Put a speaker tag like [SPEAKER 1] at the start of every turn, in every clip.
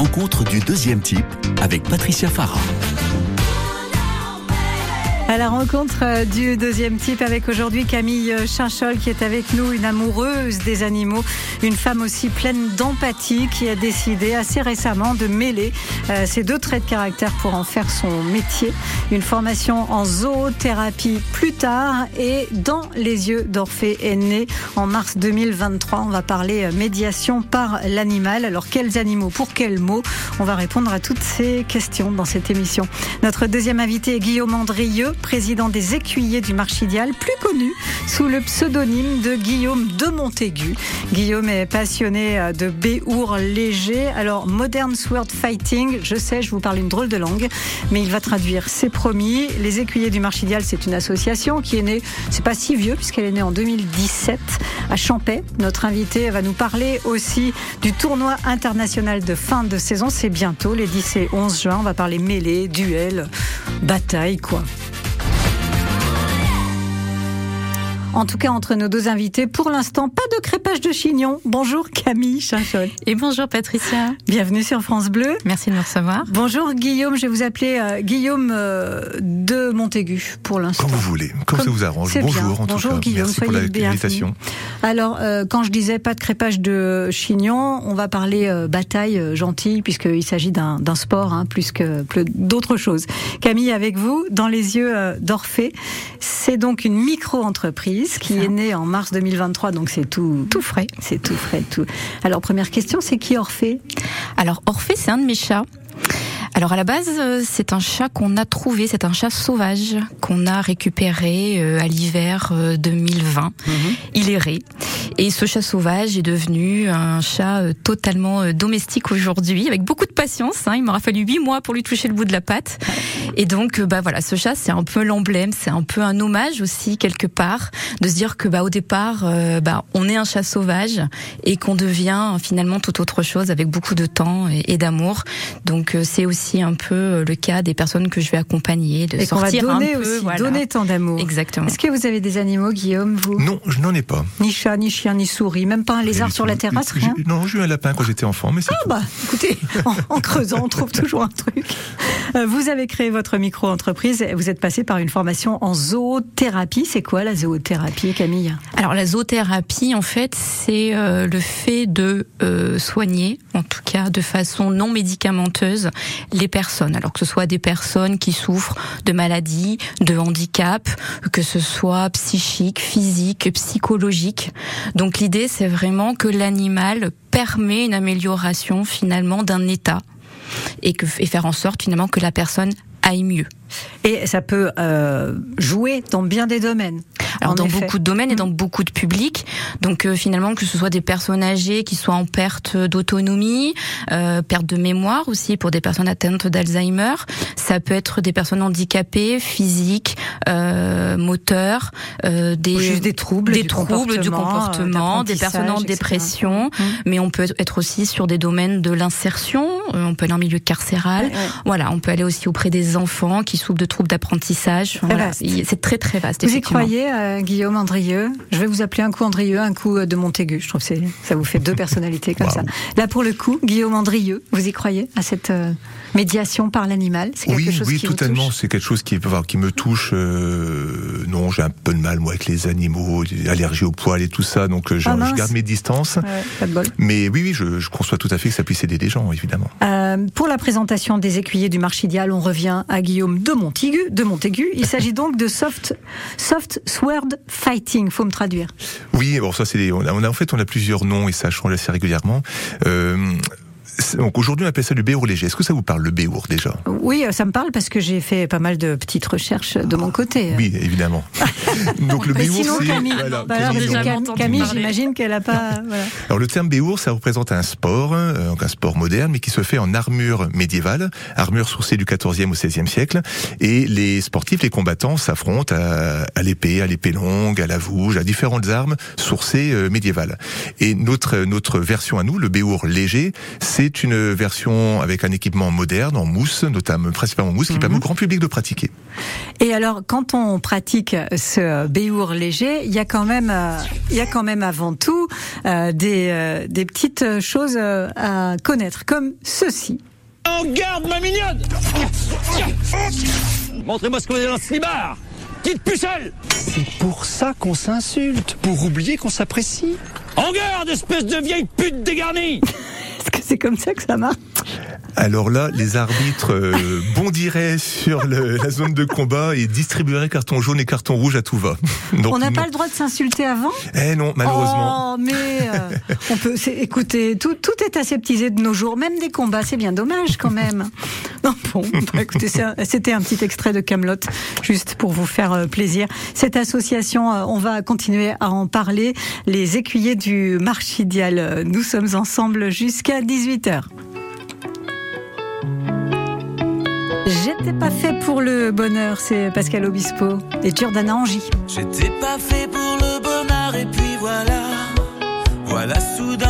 [SPEAKER 1] rencontre du deuxième type avec Patricia Farah.
[SPEAKER 2] À la rencontre euh, du deuxième type avec aujourd'hui Camille Chinchol qui est avec nous, une amoureuse des animaux, une femme aussi pleine d'empathie qui a décidé assez récemment de mêler euh, ces deux traits de caractère pour en faire son métier. Une formation en zoothérapie plus tard et dans les yeux d'Orphée est née en mars 2023. On va parler euh, médiation par l'animal. Alors quels animaux, pour quels mots? On va répondre à toutes ces questions dans cette émission. Notre deuxième invité est Guillaume Andrieux président des écuyers du Marchidial, plus connu sous le pseudonyme de Guillaume de Montaigu. Guillaume est passionné euh, de béour léger. Alors, Modern Sword Fighting, je sais, je vous parle une drôle de langue, mais il va traduire, c'est promis. Les écuyers du Marchidial, c'est une association qui est née, c'est pas si vieux, puisqu'elle est née en 2017 à Champais. Notre invité va nous parler aussi du tournoi international de fin de saison. C'est bientôt, les 10 et 11 juin. On va parler mêlée, duel, bataille, quoi. En tout cas, entre nos deux invités, pour l'instant, pas de crépage de chignon. Bonjour Camille Chinchol.
[SPEAKER 3] Et bonjour Patricia.
[SPEAKER 2] Bienvenue sur France Bleu.
[SPEAKER 3] Merci de me recevoir.
[SPEAKER 2] Bonjour Guillaume, je vais vous appeler euh, Guillaume euh, de Montaigu pour l'instant.
[SPEAKER 4] Comme vous voulez, comme, ça vous arrange. Bonjour en
[SPEAKER 2] bonjour,
[SPEAKER 4] tout
[SPEAKER 2] cas. Guillaume,
[SPEAKER 4] Merci pour l'invitation.
[SPEAKER 2] Alors, euh, quand je disais pas de crépage de chignon, on va parler bataille gentille, puisqu'il s'agit d'un sport hein, plus que d'autres choses. Camille, avec vous, dans les yeux d'Orphée, c'est donc une micro-entreprise qui est né en mars 2023, donc c'est tout,
[SPEAKER 3] tout frais.
[SPEAKER 2] C'est tout frais, tout. Alors première question, c'est qui Orphée?
[SPEAKER 3] Alors Orphée, c'est un de mes chats. Alors à la base, euh, c'est un chat qu'on a trouvé, c'est un chat sauvage qu'on a récupéré euh, à l'hiver 2020. Euh, mhm. Il errait. Et ce chat sauvage est devenu un chat totalement domestique aujourd'hui, avec beaucoup de patience. Hein. Il m'aura fallu huit mois pour lui toucher le bout de la patte. Et donc, bah voilà, ce chat, c'est un peu l'emblème, c'est un peu un hommage aussi quelque part, de se dire que bah au départ, bah on est un chat sauvage et qu'on devient finalement tout autre chose avec beaucoup de temps et, et d'amour. Donc c'est aussi un peu euh, le cas des personnes que je vais accompagner, de
[SPEAKER 2] et
[SPEAKER 3] sortir
[SPEAKER 2] va donner
[SPEAKER 3] un peu,
[SPEAKER 2] aussi, donner tant d'amour.
[SPEAKER 3] Exactement.
[SPEAKER 2] Est-ce que vous avez des animaux, Guillaume, vous?
[SPEAKER 4] Non, je n'en ai pas.
[SPEAKER 2] Ni chat, ni chien, ni souris, même pas un lézard sur la terrasse, rien?
[SPEAKER 4] Non, j'ai eu un lapin quand j'étais enfant, mais c'est
[SPEAKER 2] Ah bah, écoutez, en, creusant, on trouve toujours un truc. Euh, vous avez créé votre micro-entreprise, vous êtes passé par une formation en zoothérapie. C'est quoi la zoothérapie, Camille?
[SPEAKER 3] Alors la zoothérapie, en fait, c'est euh, le fait de soigner, en tout cas de façon non médicamenteuse, les personnes, alors que ce soit des personnes qui souffrent de maladies, de handicap, que ce soit psychique, physique, psychologique. Donc l'idée, c'est vraiment que l'animal permet une amélioration finalement d'un état et, que, et faire en sorte finalement que la personne aille mieux.
[SPEAKER 2] Et ça peut euh, jouer dans bien des domaines.
[SPEAKER 3] Alors dans beaucoup de domaines et dans mm. beaucoup de publics. Donc euh, finalement que ce soit des personnes âgées qui soient en perte d'autonomie, euh, perte de mémoire aussi pour des personnes atteintes d'Alzheimer. Ça peut être des personnes handicapées, physiques, euh, moteurs, euh, des
[SPEAKER 2] juste des troubles,
[SPEAKER 3] des
[SPEAKER 2] du
[SPEAKER 3] troubles
[SPEAKER 2] comportement,
[SPEAKER 3] du comportement, des personnes en dépression. Mm. Mais on peut être aussi sur des domaines de l'insertion. Euh, on peut aller en milieu carcéral. Voilà, on peut aller aussi auprès des enfants qui souffrent de troubles d'apprentissage. Voilà, c'est très très vaste.
[SPEAKER 2] Vous y croyez euh, Guillaume Andrieux? Je vais vous appeler un coup Andrieux, un coup euh, de Montaigu. Je trouve que ça vous fait deux personnalités comme ça. Là, pour le coup, Guillaume Andrieux, vous y croyez à cette euh, médiation par l'animal
[SPEAKER 4] C'est quelque oui, chose oui, qui totalement. C'est quelque chose qui, qui me touche. non, j'ai un peu de mal moi avec les animaux, allergie au poil et tout ça, donc je, ah, garde mes distances.
[SPEAKER 2] pas de bol.
[SPEAKER 4] Mais oui, oui, je, je, conçois tout à fait que ça puisse aider des gens, évidemment.
[SPEAKER 2] pour la présentation des écuyers du Marchidial, on revient à Guillaume de Montaigu. De Montaigu. Il s'agit donc de soft, soft sword fighting. Faut me traduire.
[SPEAKER 4] Oui, bon ça c'est on a, on a, en fait on a plusieurs noms et ça change assez régulièrement. Euh, donc aujourd'hui, on appelle ça le béour léger. Est-ce que ça vous parle, le béour, déjà?
[SPEAKER 2] Oui, ça me parle parce que j'ai fait pas mal de petites recherches de mon côté.
[SPEAKER 4] Oui, évidemment.
[SPEAKER 2] donc le béour, c'est... Camille, voilà, bah, Camille, j'imagine qu'elle a pas... Voilà.
[SPEAKER 4] Alors le terme béour, ça représente un sport, euh, donc un sport moderne, mais qui se fait en armure médiévale, armure sourcée du 14e au 16e siècle. Et les sportifs, les combattants s'affrontent à, à l'épée, à l'épée longue, à la vouge, à différentes armes sourcées euh, médiévales. Et notre, notre version à nous, le béour léger, c'est c'est une version avec un équipement moderne en mousse, notamment principalement mousse, qui permet au grand public de pratiquer.
[SPEAKER 2] Et alors, quand on pratique ce béour léger, il y a quand même, euh, il y a quand même avant tout euh, des, euh, des petites choses à connaître, comme ceci.
[SPEAKER 5] En garde, ma mignonne Montrez-moi ce qu'on est dans ce slibard Petite pucelle
[SPEAKER 6] C'est pour ça qu'on s'insulte, pour oublier qu'on s'apprécie.
[SPEAKER 5] En garde, espèce de vieille pute dégarnie
[SPEAKER 2] Est-ce que c'est comme ça que ça marche
[SPEAKER 4] Alors là, les arbitres euh, bondiraient sur le- la zone de combat et distribueraient carton jaune et carton rouge à tout va. Donc,
[SPEAKER 2] On n'a pas le droit de s'insulter avant?
[SPEAKER 4] Eh non, malheureusement.
[SPEAKER 2] Oh, mais euh, on peut. Écoutez, tout, tout est aseptisé de nos jours, même des combats. C'est bien dommage quand même. Non, bon, bah, écoutez, c'était un petit extrait de Camelot, juste pour vous faire euh, plaisir. Cette association, on va continuer à en parler. Les écuyers du Marchidial, nous sommes ensemble jusqu'à 18 h J'étais pas fait pour le bonheur, c'est Pascal Obispo et Giordana Angie.
[SPEAKER 7] J'étais pas fait pour le bonheur et puis voilà. Voilà soudain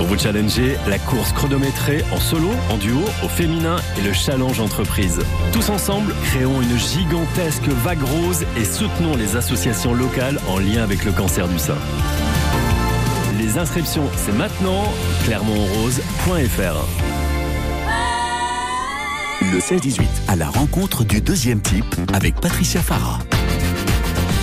[SPEAKER 8] Pour vous challenger, la course chronométrée en solo, en duo, au féminin et le challenge entreprise. Tous ensemble, créons une gigantesque vague rose et soutenons les associations locales en lien avec le cancer du sein. Les inscriptions, c'est maintenant, clermontrose.fr.
[SPEAKER 1] Le 16-18, à la rencontre du deuxième type avec Patricia Farah.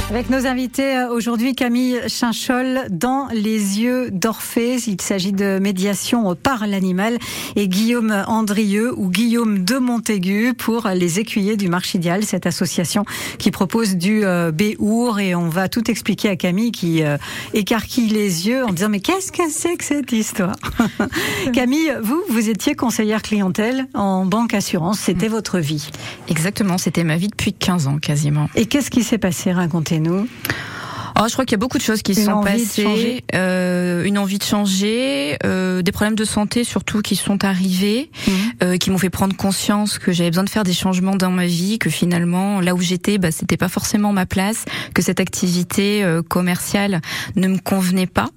[SPEAKER 2] Avec nos invités euh, aujourd'hui, Camille Chinchol dans Les yeux d'Orphée. Il s'agit de médiation par l'animal et Guillaume Andrieux ou Guillaume de Montaigu pour les écuyers du Marchidial, cette association qui propose du euh, béour et on va tout expliquer à Camille qui euh, écarquille les yeux en disant mais qu'est-ce que c'est que cette histoire? Camille, vous, vous étiez conseillère clientèle en banque assurance, c'était votre vie.
[SPEAKER 3] Exactement, c'était ma vie depuis 15 ans quasiment.
[SPEAKER 2] Et qu'est-ce qui s'est passé? Racontez nous
[SPEAKER 3] Oh, je crois qu'il y a beaucoup de choses qui
[SPEAKER 2] Une
[SPEAKER 3] sont passées. Euh, une envie de changer, euh, des problèmes de santé surtout qui sont arrivés,
[SPEAKER 2] Mhm.
[SPEAKER 3] euh, qui m'ont fait prendre conscience que j'avais besoin de faire des changements dans ma vie, que finalement là où j'étais, bah, c'était pas forcément ma place, que cette activité commerciale ne me convenait pas.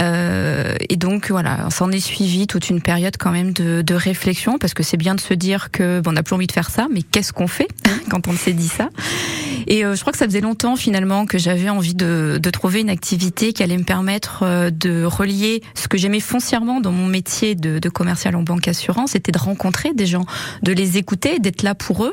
[SPEAKER 3] Euh, et donc voilà, s'en est suivi toute une période quand même de, de réflexion parce que c'est bien de se dire que bon, on n'a plus envie de faire ça, mais qu'est-ce qu'on fait quand on s'est dit ça? Et euh, je crois que ça faisait longtemps finalement que j'avais envie de, de trouver une activité qui allait me permettre euh, de relier ce que j'aimais foncièrement dans mon métier de, de commercial en banque assurance, c'était de rencontrer des gens, de les écouter, d'être là pour eux,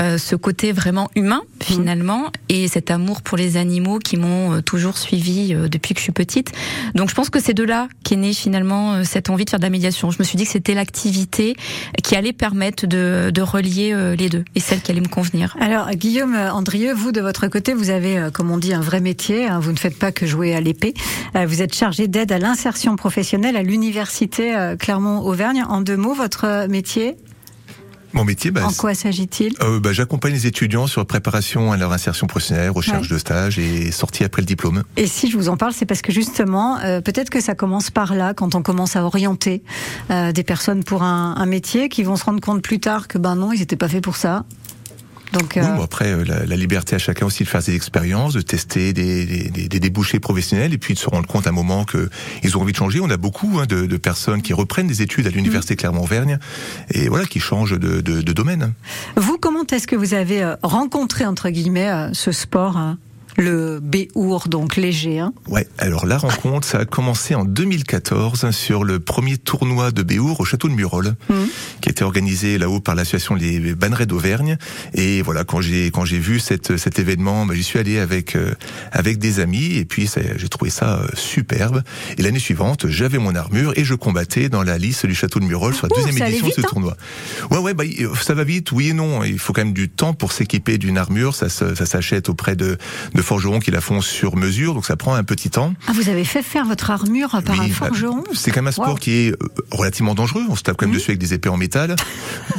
[SPEAKER 3] euh, ce côté vraiment humain finalement et cet amour pour les animaux qui m'ont euh, toujours suivi depuis que je suis petite. Donc je pense que c'est de là qu'est née finalement cette envie de faire de la médiation. Je me suis dit que c'était l'activité qui allait permettre de, de relier les deux et celle qui allait me convenir.
[SPEAKER 2] Alors, Guillaume Vous, de votre côté, vous avez, euh, comme on dit, un vrai métier. hein. vous ne faites pas que jouer à l'épée. Euh, Vous êtes chargé d'aide à l'insertion professionnelle à l'université euh, Clermont-Auvergne. En deux mots, votre métier,
[SPEAKER 4] Mon métier, bah,
[SPEAKER 2] en quoi s'agit-il?
[SPEAKER 4] Euh, bah, j'accompagne les étudiants sur la préparation à leur insertion professionnelle, recherche de stage et sortie après le diplôme.
[SPEAKER 2] Et si je vous en parle, c'est parce que justement, euh, peut-être que ça commence par là, quand on commence à orienter euh, des personnes pour un, un métier, qui vont se rendre compte plus tard que ben non, ils n'étaient pas faits pour ça. Donc,
[SPEAKER 4] Oui,
[SPEAKER 2] euh,
[SPEAKER 4] bon, après, euh, la, la liberté à chacun aussi de faire des expériences, de tester des, des, des- des débouchés professionnels et puis de se rendre compte à un moment que ils ont envie de changer. On a beaucoup hein, de, de personnes qui reprennent des études à l'université Clermont-Auvergne et voilà, qui changent de, de, de domaine.
[SPEAKER 2] vous, comment est-ce que vous avez euh, rencontré entre guillemets ce sport, hein, le béour, donc léger hein
[SPEAKER 4] Ouais, alors la rencontre, ça a commencé en 2014 sur le premier tournoi de Béour au château de Murol,
[SPEAKER 2] Mhm.
[SPEAKER 4] qui était organisé là-haut par l'association des Bannerets d'Auvergne. Et voilà, quand j'ai quand j'ai vu cette, cet événement, bah, j'y suis allé avec euh, avec des amis et puis j'ai trouvé ça euh, superbe. Et l'année suivante, j'avais mon armure et je combattais dans la liste du château de Murol sur la deuxième édition de ce
[SPEAKER 2] hein.
[SPEAKER 4] tournoi. Ouais, ouais, bah, il- ça va vite, oui et non. Il faut quand même du temps pour s'équiper d'une armure. Ça, ça s'achète auprès de, de forgerons qui la font sur mesure, donc ça prend un petit temps.
[SPEAKER 2] Ah, vous avez fait faire votre armure par un
[SPEAKER 4] Oui, bah,
[SPEAKER 2] forgeron
[SPEAKER 4] C'est quand même un sport
[SPEAKER 2] Wow.
[SPEAKER 4] qui est euh, relativement dangereux. On se tape quand même
[SPEAKER 2] Mhm.
[SPEAKER 4] dessus avec des épées en métal.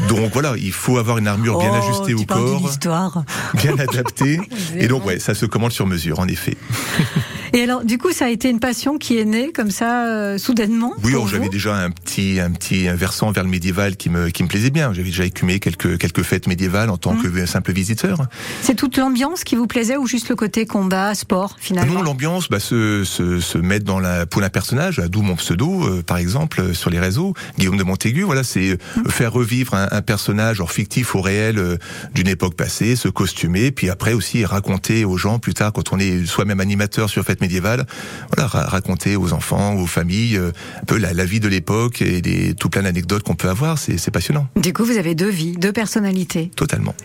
[SPEAKER 4] Donc voilà, il faut avoir une armure bien
[SPEAKER 2] Oh,
[SPEAKER 4] ajustée
[SPEAKER 2] tu
[SPEAKER 4] au corps,
[SPEAKER 2] histoire.
[SPEAKER 4] bien adaptée. Et donc ouais, ça se commande sur mesure, en effet.
[SPEAKER 2] Et alors, du coup, ça a été une passion qui est née comme ça, euh, soudainement
[SPEAKER 4] Oui, alors, j'avais déjà un petit, un petit versant vers le médiéval qui me, qui me plaisait bien. J'avais déjà écumé quelques, quelques fêtes médiévales en tant
[SPEAKER 2] Mhm.
[SPEAKER 4] que simple visiteur.
[SPEAKER 2] C'est toute l'ambiance qui vous plaisait ou juste le côté combat, sport, finalement?
[SPEAKER 4] Non, l'ambiance, bah, se, se, se mettre dans la peau d'un personnage, d'où mon pseudo, euh, par exemple, euh, sur les réseaux, Guillaume de Montaigu. Voilà, c'est euh, faire revivre un, un personnage, genre fictif ou réel, euh, d'une époque passée, se costumer, puis après aussi raconter aux gens plus tard, quand on est soi-même animateur sur fête médiévale, voilà, ra- raconter aux enfants, aux familles, euh, un peu la, la vie de l'époque et des, tout plein d'anecdotes qu'on peut avoir. C'est passionnant,
[SPEAKER 2] Du coup, vous avez deux vies, deux personnalités.
[SPEAKER 4] totalement.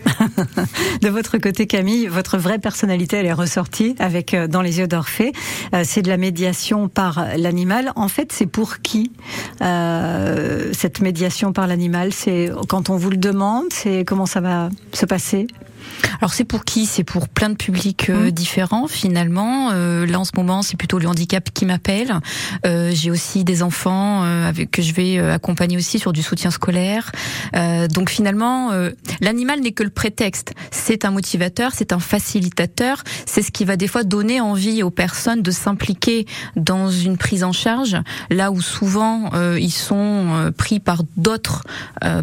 [SPEAKER 2] De votre côté, Camille, votre vraie personnalité, elle est ressortie avec euh, Dans les yeux d'Orphée. Euh, c'est de la médiation par l'animal. En fait, c'est pour qui euh, cette médiation par l'animal? C'est quand on vous le demande C'est comment ça va se passer?
[SPEAKER 3] Alors c'est pour qui? C'est pour plein de publics euh,
[SPEAKER 2] Mhm.
[SPEAKER 3] différents finalement. Euh, là en ce moment c'est plutôt le handicap qui m'appelle. Euh, J'ai aussi des enfants euh, avec que je vais euh, accompagner aussi sur du soutien scolaire. Euh, donc finalement euh, l'animal n'est que le prétexte. C'est un motivateur, c'est un facilitateur. C'est ce qui va des fois donner envie aux personnes de s'impliquer dans une prise en charge. Là où souvent euh, ils sont euh, pris par d'autres, euh,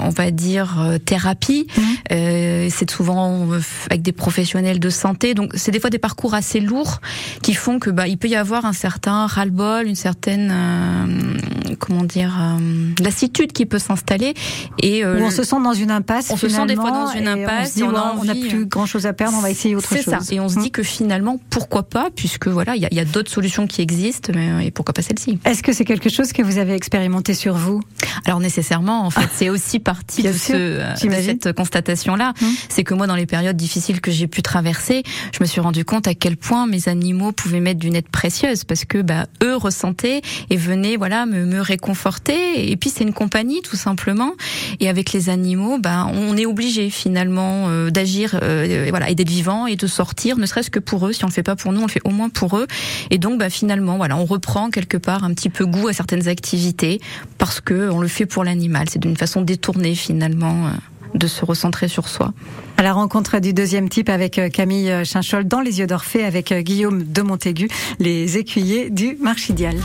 [SPEAKER 3] on va dire thérapies. C'est souvent euh, avec des professionnels de santé, donc c'est des fois des parcours assez lourds qui font que bah il peut y avoir un certain ras-le-bol, une certaine euh, comment dire, euh, lassitude qui peut s'installer.
[SPEAKER 2] Et euh, Où on se sent dans une impasse.
[SPEAKER 3] On se sent des fois dans une impasse.
[SPEAKER 2] On, on n'a plus grand chose à perdre. On va essayer autre chose.
[SPEAKER 3] C'est ça. Et on se dit mm. que finalement, pourquoi pas, puisque voilà, il y a, a d'autres solutions qui existent, mais et pourquoi pas celle-ci.
[SPEAKER 2] Est-ce que c'est quelque chose que vous avez expérimenté sur vous?
[SPEAKER 3] Alors nécessairement, en fait, c'est aussi partie de, ce, de, cette constatation-là. Mm. C'est que moi, dans les périodes difficiles que j'ai pu traverser, je me suis rendu compte à quel point mes animaux pouvaient mettre d'une aide précieuse, parce que bah, eux ressentaient et venaient voilà me, me réconforter. Et puis c'est une compagnie tout simplement. Et avec les animaux, bah, on est obligé finalement euh, d'agir, euh, voilà, et d'être vivant et de sortir, ne serait-ce que pour eux. Si on le fait pas pour nous, on le fait au moins pour eux. Et donc bah, finalement, voilà, on reprend quelque part un petit peu goût à certaines activités parce que on le fait pour l'animal. C'est d'une façon détournée finalement. Euh, de se recentrer sur soi.
[SPEAKER 2] À la rencontre du deuxième type avec Camille Chinchol dans Les Yeux d'Orphée avec Guillaume de Montaigu, les écuyers du Marchidial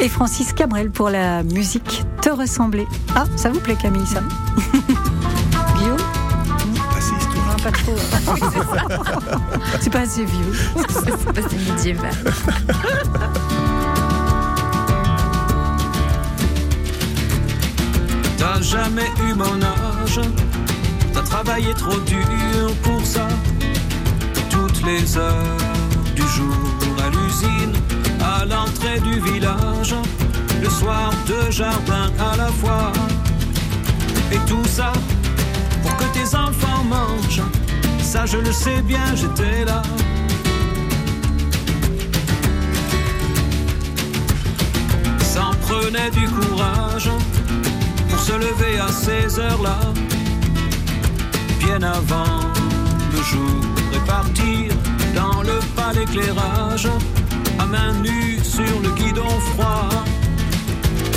[SPEAKER 2] et Francis Cabrel pour la musique Te ressembler. Ah, ça vous plaît Camille ça Guillaume
[SPEAKER 4] Assez historique.
[SPEAKER 2] pas trop. C'est pas assez vieux.
[SPEAKER 3] C'est pas assez médiéval.
[SPEAKER 9] T'as jamais eu mon t'as travaillé trop dur pour ça. Toutes les heures du jour à l'usine à l'entrée du village, le soir deux jardins à la fois. Et tout ça pour que tes enfants mangent, ça je le sais bien, j'étais là. Ça prenait du courage se lever à ces heures-là, bien avant le jour et partir dans le pas d'éclairage à main nue sur le guidon froid.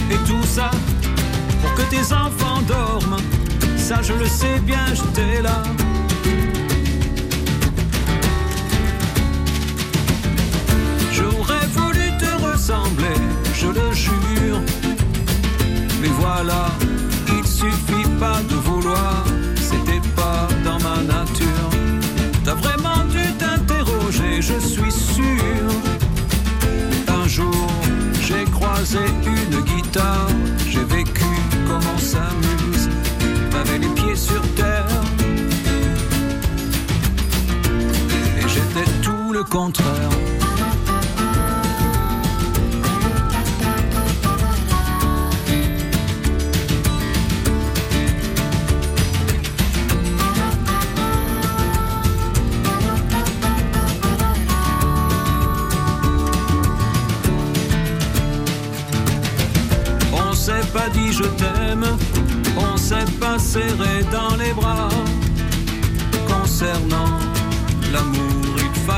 [SPEAKER 9] Et tout ça pour que tes enfants dorment. Ça, je le sais bien, j'étais là. J'aurais voulu te ressembler, je le jure. Mais voilà, tout le contraire. je t'aime, on s'est pas serré dans les bras. Concernant l'amour,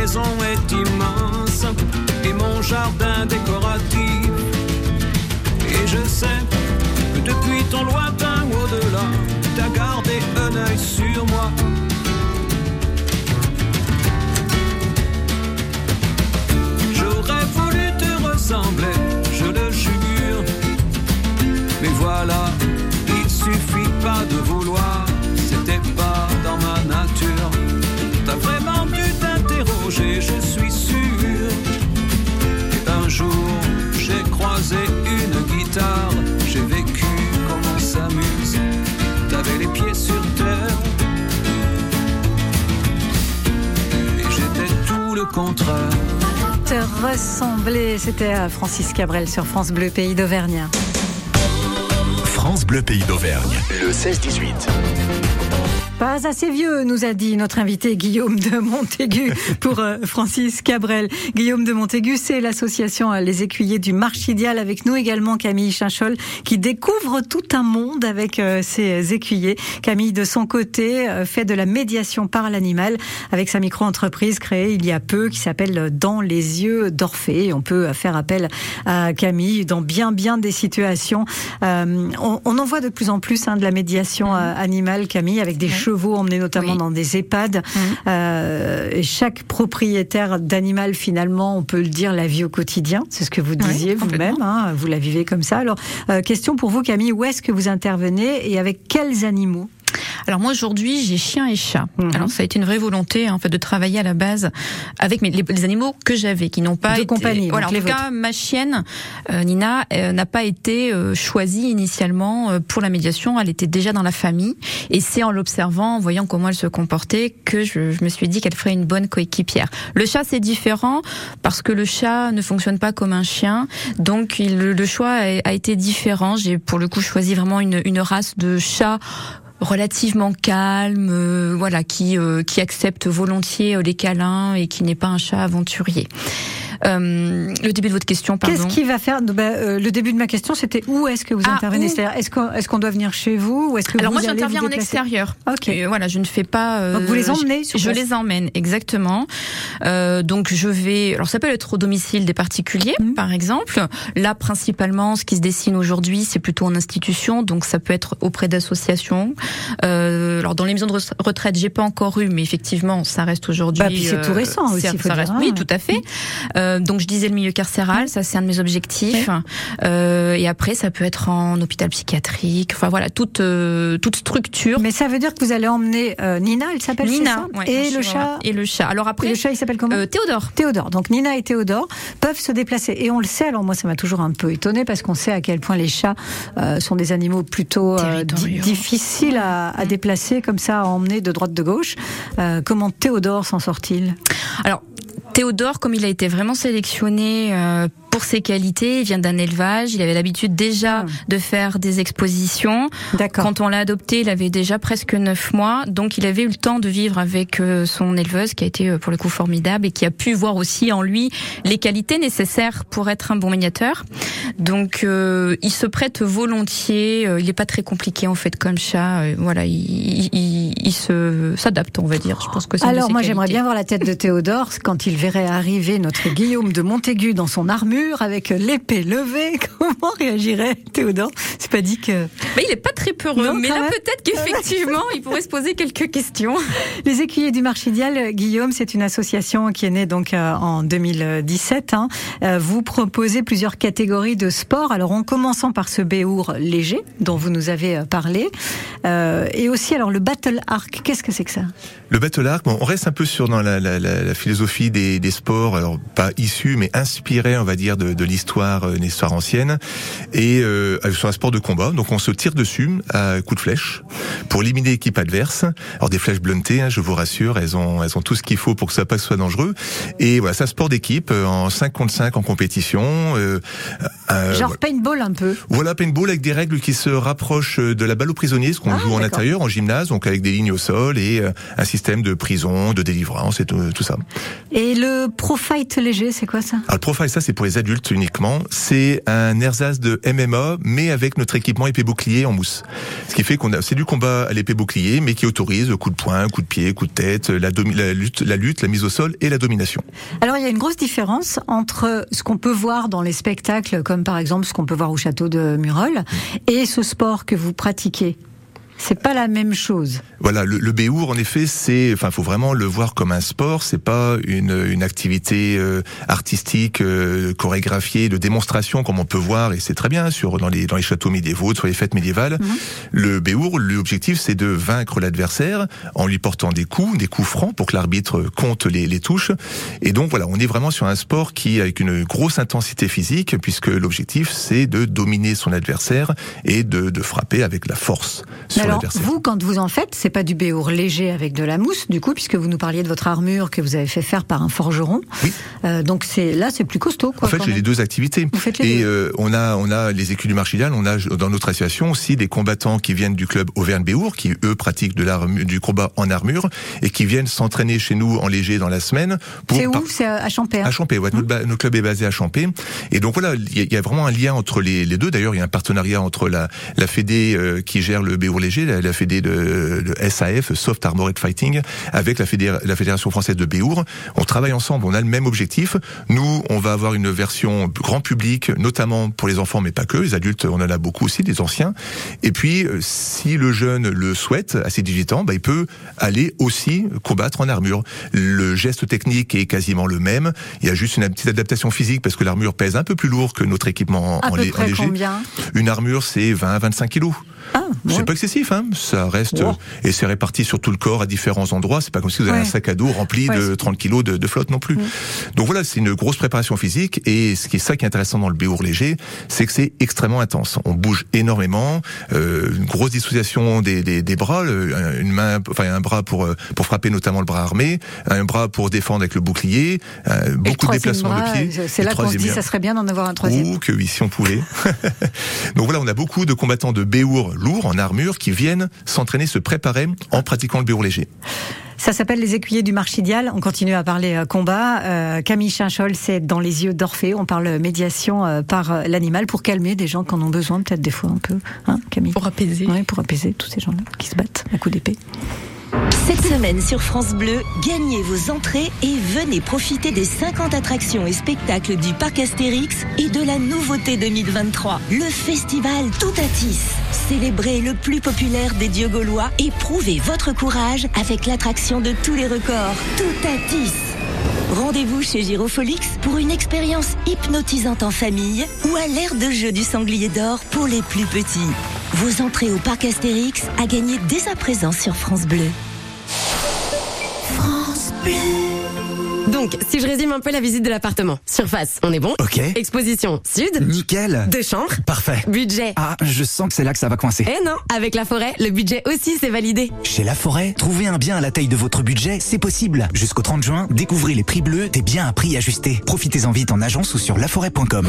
[SPEAKER 9] Ma maison est immense et mon jardin décoratif. Et je sais que depuis ton lointain au-delà, t'as gardé un œil sur t'interroger, je suis sûr. Et un jour, j'ai croisé une guitare, j'ai vécu comme on s'amuse. T'avais les pieds sur terre. Et j'étais tout le contraire.
[SPEAKER 2] Te ressembler, c'était Francis Cabrel sur France Bleu, pays d'Auvergne.
[SPEAKER 1] France Bleu Pays d'Auvergne. Le 16-18.
[SPEAKER 2] Pas assez vieux, nous a dit notre invité Guillaume de Montaigu pour euh, Francis Cabrel. Guillaume de Montaigu, c'est l'association euh, Les Écuyers du Marchidial. Avec nous également Camille Chinchol qui découvre tout un monde avec euh, ses écuyers. Camille, de son côté, fait de la médiation par l'animal avec sa micro-entreprise créée il y a peu qui s'appelle Dans les yeux d'Orphée. On peut faire appel à Camille dans bien bien des situations. on, on, en voit de plus en plus hein, de la médiation animale, Camille, avec des chevaux emmenés notamment dans des EHPAD. Mmh. Euh, et chaque propriétaire d'animal, finalement, on peut le dire, la vie au quotidien. C'est ce que vous disiez vous-même. Hein, vous la vivez comme ça. Alors, euh, question pour vous, Camille, où est-ce que vous intervenez et avec quels animaux?
[SPEAKER 3] Alors moi aujourd'hui j'ai chien et chat. Mhm. Alors ça a été une vraie volonté en fait de travailler à la base avec mes, les, animaux que j'avais qui n'ont pas
[SPEAKER 2] de
[SPEAKER 3] été
[SPEAKER 2] compagnie.
[SPEAKER 3] Voilà, en tout cas ma chienne euh, Nina euh, n'a pas été euh, choisie initialement pour la médiation. Elle était déjà dans la famille et c'est en l'observant, en voyant comment elle se comportait que je, je me suis dit qu'elle ferait une bonne coéquipière. Le chat c'est différent parce que le chat ne fonctionne pas comme un chien, donc il, le choix a, a été différent. J'ai pour le coup choisi vraiment une, une race de chat relativement calme, euh, voilà, qui euh, qui accepte volontiers euh, les câlins et qui n'est pas un chat aventurier. Euh, le début de votre question, pardon.
[SPEAKER 2] Qu'est-ce qui va faire ben, euh, Le début de ma question, c'était où est-ce que vous ah, intervenez? C'est-à-dire, est-ce qu'on est doit venir chez vous ou est-ce que
[SPEAKER 3] Alors
[SPEAKER 2] vous
[SPEAKER 3] moi, j'interviens en extérieur.
[SPEAKER 2] Ok.
[SPEAKER 3] Euh, voilà, je ne fais pas.
[SPEAKER 2] donc vous les emmenez
[SPEAKER 3] Je, je les emmène exactement. donc je vais. Alors ça peut être au domicile des particuliers, mmh. par exemple. Là, principalement, ce qui se dessine aujourd'hui, c'est plutôt en institution. Donc ça peut être auprès d'associations. alors dans les maisons de retraite, j'ai pas encore eu, mais effectivement, ça reste aujourd'hui.
[SPEAKER 2] Bah, c'est tout récent aussi.
[SPEAKER 3] Ça, reste, oui, tout à fait. Euh, donc je disais le milieu carcéral, ça c'est un de mes objectifs. Euh, et après, ça peut être en hôpital psychiatrique. Enfin voilà, toute euh, toute structure.
[SPEAKER 2] Mais ça veut dire que vous allez emmener euh, Nina, elle s'appelle
[SPEAKER 3] Nina,
[SPEAKER 2] et le chat.
[SPEAKER 3] Et le chat. Alors après,
[SPEAKER 2] le chat, il s'appelle comment
[SPEAKER 3] Théodore.
[SPEAKER 2] Théodore. Donc Nina et Théodore peuvent se déplacer. Et on le sait. Alors moi, ça m'a toujours un peu étonné parce qu'on sait à quel point les chats sont des animaux plutôt difficiles à, à, déplacer comme ça, à emmener de droite de gauche. comment Théodore s'en sort-il?
[SPEAKER 3] Alors Théodore, comme il a été vraiment sélectionné euh, pour ses qualités. Il vient d'un élevage. Il avait l'habitude déjà ah. de faire des expositions. Quand on l'a adopté, il avait déjà presque neuf mois. Donc, il avait eu le temps de vivre avec euh, son éleveuse, qui a été euh, pour le coup formidable et qui a pu voir aussi en lui les qualités nécessaires pour être un bon médiateur. Donc, euh, il se prête volontiers. il n'est pas très compliqué en fait comme chat. voilà, il, il, il se s'adapte, on va dire. Je pense que
[SPEAKER 2] Alors, moi, j'aimerais bien voir la tête de Théodore quand il verrait arriver notre Guillaume de Montaigu dans son armure avec l'épée levée, comment réagirait Théodore C'est pas dit que.
[SPEAKER 3] Mais il est pas très peureux. mais là, peut-être qu'effectivement, il pourrait se poser quelques questions.
[SPEAKER 2] Les Écuyers du Marchidial, Guillaume, c'est une association qui est née donc euh, en 2017. Hein. Euh, vous proposez plusieurs catégories de sport. Alors, en commençant par ce béour léger dont vous nous avez euh, parlé, et aussi alors le battle arc. Qu'est-ce que c'est que ça?
[SPEAKER 4] Le battle arc, bon, on reste un peu sur dans la, la, la, philosophie des, des sports, alors pas issus mais inspirés, on va dire de, de l'histoire, euh, une histoire ancienne, et euh, sur un sport de combat. Donc on se tire dessus à coups de flèche pour éliminer l'équipe adverse. Alors des flèches bluntées, hein, je vous rassure, elles ont elles ont tout ce qu'il faut pour que ça pas soit dangereux. Et voilà, c'est un sport d'équipe euh, en 5 contre 5 en compétition. Euh,
[SPEAKER 2] euh, Genre paintball un peu.
[SPEAKER 4] Voilà, paintball avec des règles qui se rapprochent de la balle aux prisonniers, ce qu'on ah, joue en intérieur, en gymnase, donc avec des lignes au sol et un système de prison, de délivrance et tout, tout ça.
[SPEAKER 2] Et le pro fight léger, c'est quoi ça?
[SPEAKER 4] Alors, Le pro fight, ça c'est pour les adultes uniquement. C'est un ersatz de MMA, mais avec notre équipement épée bouclier en mousse. Ce qui fait qu'on a, c'est du combat à l'épée bouclier, mais qui autorise coup de poing, coup de pied, coup de tête, la, la, lutte, la lutte, la mise au sol et la domination.
[SPEAKER 2] Alors il y a une grosse différence entre ce qu'on peut voir dans les spectacles, comme par exemple ce qu'on peut voir au château de Murol, et ce sport que vous pratiquez. C'est pas la même chose.
[SPEAKER 4] Voilà, le, le béour, en effet, c'est, enfin, faut vraiment le voir comme un sport. C'est pas une, une activité euh, artistique euh, chorégraphiée de démonstration comme on peut voir, et c'est très bien sur dans les dans les châteaux médiévaux, sur les fêtes médiévales. Mhm. Le béour, l'objectif, c'est de vaincre l'adversaire en lui portant des coups, des coups francs pour que l'arbitre compte les, les touches. Et donc voilà, on est vraiment sur un sport qui avec une grosse intensité physique, puisque l'objectif c'est de dominer son adversaire et de, de frapper avec la force.
[SPEAKER 2] Sur Alors, vous, quand vous en faites, c'est pas du béour léger avec de la mousse, du coup, puisque vous nous parliez de votre armure que vous avez fait faire par un forgeron.
[SPEAKER 4] Oui.
[SPEAKER 2] Euh, donc c'est là, c'est plus costaud, quoi.
[SPEAKER 4] En fait, j'ai les deux activités.
[SPEAKER 2] Vous faites les
[SPEAKER 4] et euh, on a on a les écus du Marchial, on a dans notre association aussi des combattants qui viennent du club Auvergne Béour, qui eux pratiquent de l'armure, du combat en armure et qui viennent s'entraîner chez nous en léger dans la semaine.
[SPEAKER 2] C'est
[SPEAKER 4] par-
[SPEAKER 2] où C'est à Champère.
[SPEAKER 4] à Champé, ouais, notre, ba- notre club est basé à Champé. Et donc voilà, il y, a- il y a vraiment un lien entre les, les deux. D'ailleurs, il y a un partenariat entre la, la Fédé euh, qui gère le Béour léger, la, la Fédé de, de SAF, Soft Armored Fighting, avec la, Fédé, la Fédération française de Béour. On travaille ensemble, on a le même objectif. Nous, on va avoir une version grand public, notamment pour les enfants, mais pas que. Les adultes, on en a beaucoup aussi, des anciens. Et puis, euh, si le jeune le souhaite, à ses 18 ans, bah, il peut aller aussi combattre en armure. Le geste technique est quasiment le même. Il y a juste une petite adaptation physique parce que l'armure pèse un peu plus lourd que notre équipement en,
[SPEAKER 2] À
[SPEAKER 4] en
[SPEAKER 2] peu
[SPEAKER 4] en
[SPEAKER 2] près
[SPEAKER 4] léger.
[SPEAKER 2] combien?
[SPEAKER 4] Une armure, c'est 20 à 25 kilos.
[SPEAKER 2] Ah, ouais.
[SPEAKER 4] C'est pas excessif, hein. Ça reste
[SPEAKER 2] Wow.
[SPEAKER 4] et c'est réparti sur tout le corps à différents endroits. C'est pas comme si vous avez
[SPEAKER 2] Ouais.
[SPEAKER 4] un sac à dos rempli
[SPEAKER 2] Ouais,
[SPEAKER 4] de
[SPEAKER 2] c'est-
[SPEAKER 4] 30 kilos de, de flotte non plus. Donc voilà, c'est une grosse préparation physique et ce qui est ça qui est intéressant dans le béour léger, c'est que c'est extrêmement intense. On bouge énormément, euh, une grosse dissociation des, des, des bras, une main, enfin un bras pour euh, pour frapper notamment le bras armé, un bras pour défendre avec le bouclier, euh, beaucoup de déplacements
[SPEAKER 2] bras,
[SPEAKER 4] de pieds.
[SPEAKER 2] C'est là qu'on se dit, ça serait bien d'en avoir un troisième.
[SPEAKER 4] Oh, que oui, si on pouvait. Donc voilà, on a beaucoup de combattants de béour lourds en armure qui viennent s'entraîner, se préparer en pratiquant le béour léger.
[SPEAKER 2] Ça s'appelle les écuyers du Marchidial. On continue à parler euh, combat. Euh, Camille Chinchol, c'est dans les yeux d'Orphée. On parle médiation euh, par euh, l'animal pour calmer des gens qui en ont besoin, peut-être des fois un peu. Hein, Camille?
[SPEAKER 3] Pour apaiser.
[SPEAKER 2] Oui, pour apaiser tous ces gens-là qui se battent à coups d'épée.
[SPEAKER 10] Cette semaine sur France Bleu, gagnez vos entrées et venez profiter des 50 attractions et spectacles du parc Astérix et de la nouveauté 2023, le festival Toutatis. Célébrez le plus populaire des dieux gaulois et prouvez votre courage avec l'attraction de tous les records, Toutatis. Rendez-vous chez Girofolix pour une expérience hypnotisante en famille ou à l'ère de jeu du sanglier d'or pour les plus petits. Vos entrées au parc Astérix à gagner dès à présent sur France Bleu. France Bleu.
[SPEAKER 11] Donc, si je résume un peu la visite de l'appartement. Surface, on est bon
[SPEAKER 12] Ok.
[SPEAKER 11] Exposition, sud.
[SPEAKER 12] Nickel.
[SPEAKER 11] Deux chambres.
[SPEAKER 12] Parfait.
[SPEAKER 11] Budget.
[SPEAKER 12] Ah, je sens que c'est là que ça va coincer.
[SPEAKER 11] Eh non, avec la forêt, le budget aussi c'est validé.
[SPEAKER 12] Chez La Forêt, trouver un bien à la taille de votre budget, c'est possible. Jusqu'au 30 juin, découvrez les prix bleus des biens à prix ajustés. Profitez-en vite en agence ou sur laforêt.com.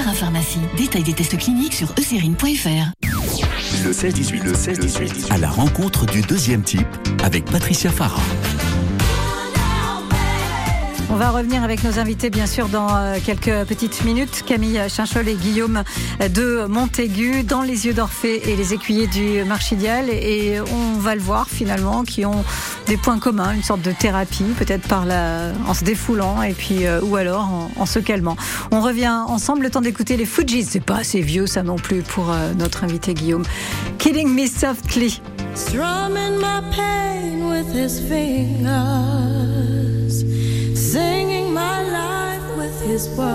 [SPEAKER 13] parapharmacie. Détail des tests cliniques sur eucérine.fr.
[SPEAKER 1] Le 16-18, le 16-18, à la rencontre du deuxième type avec Patricia Farah.
[SPEAKER 2] On va revenir avec nos invités, bien sûr, dans euh, quelques petites minutes. Camille Chinchol et Guillaume de Montaigu, dans les yeux d'Orphée et les écuyers du Marchidial. Et on va le voir, finalement, qui ont des points communs, une sorte de thérapie, peut-être par la, en se défoulant, euh, ou alors en, en se calmant. On revient ensemble, le temps d'écouter les Fujis. C'est pas assez vieux, ça non plus, pour euh, notre invité Guillaume. Killing Me Softly.
[SPEAKER 14] strumming my pain with his fingers, his words,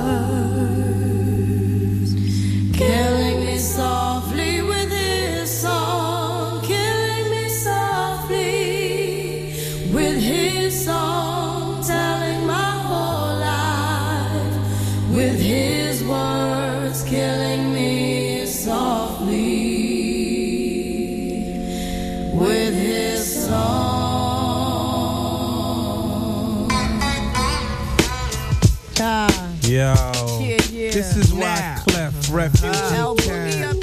[SPEAKER 14] killing me softly
[SPEAKER 15] Yo,
[SPEAKER 14] Yeah, yeah.
[SPEAKER 15] this is why. Clef Refuge
[SPEAKER 14] Uh, put in here.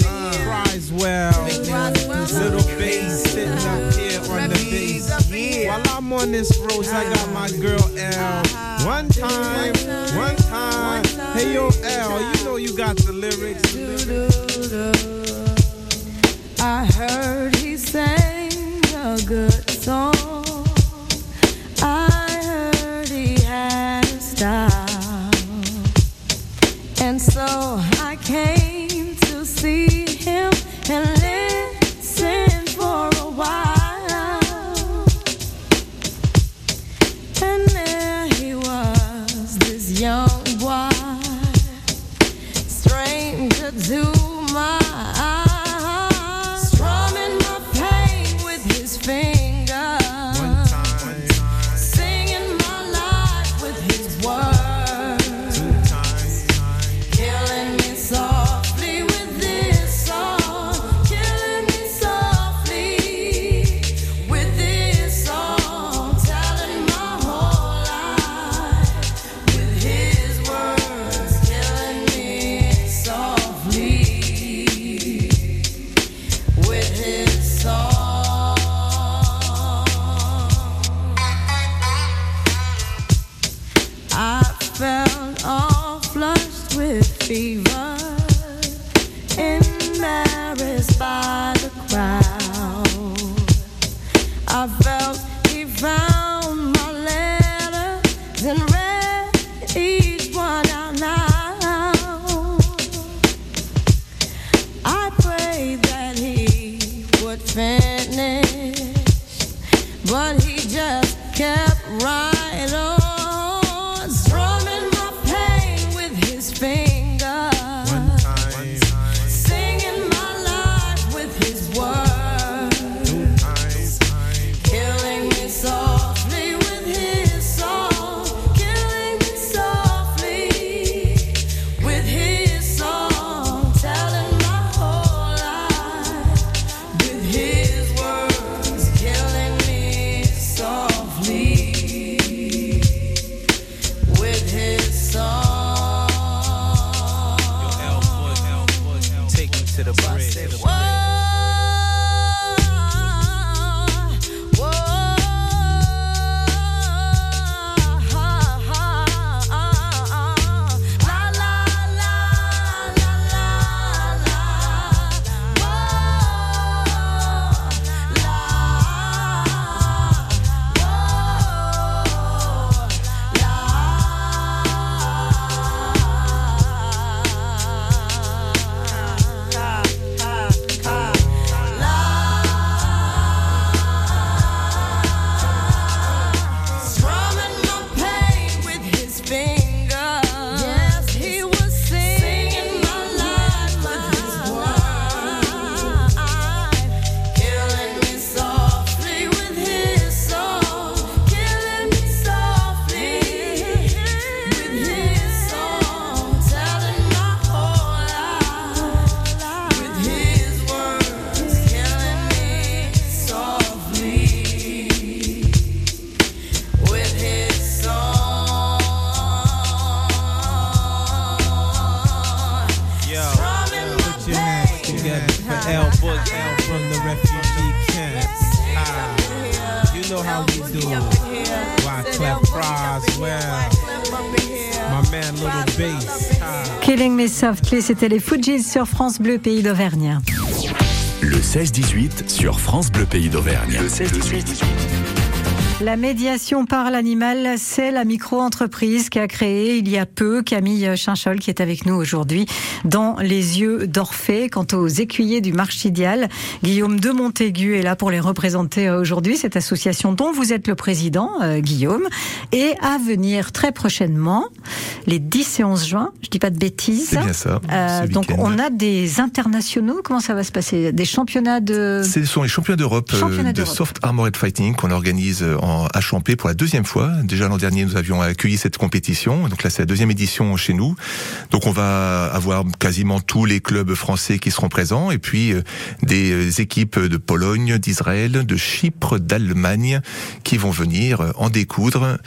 [SPEAKER 15] cries well. Little bass sitting up uh-huh. here on the bass. While I'm on this road, I got my uh-huh. girl L. Uh-huh. One time, one time. Hey yo, L, you know you got the lyrics.
[SPEAKER 14] I heard he sang a good finished, but he just Softly,
[SPEAKER 2] c'était les Fujis sur France Bleu, pays d'Auvergne.
[SPEAKER 1] Le 16-18 sur France Bleu Pays d'Auvergne. Le 16-18.
[SPEAKER 2] La médiation par l'animal, c'est la micro-entreprise qu'a créée il y a peu Camille Chinchol qui est avec nous aujourd'hui dans Les Yeux d'Orphée. Quant aux écuyers du Marchidial, Guillaume de Montaigu est là pour les représenter aujourd'hui, cette association dont vous êtes le président, euh, Guillaume. Et à venir très prochainement, les 10 et 11 juin, je dis pas de bêtises.
[SPEAKER 4] C'est bien ça,
[SPEAKER 2] Euh, donc on a des internationaux, comment ça va se passer? Des championnats de...
[SPEAKER 4] Ce sont les championnats d'Europe euh, de soft armored fighting qu'on organise euh, en à Champé pour la deuxième fois. Déjà l'an dernier, nous avions accueilli cette compétition. Donc là, c'est la deuxième édition chez nous. Donc on va avoir quasiment tous les clubs français qui seront présents et puis euh, des euh, équipes de Pologne, d'Israël, de Chypre, d'Allemagne qui vont venir euh, en découdre